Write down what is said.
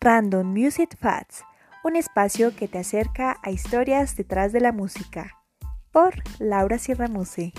Random Music Facts, un espacio que te acerca a historias detrás de la música. Por Laura Sierra Muse.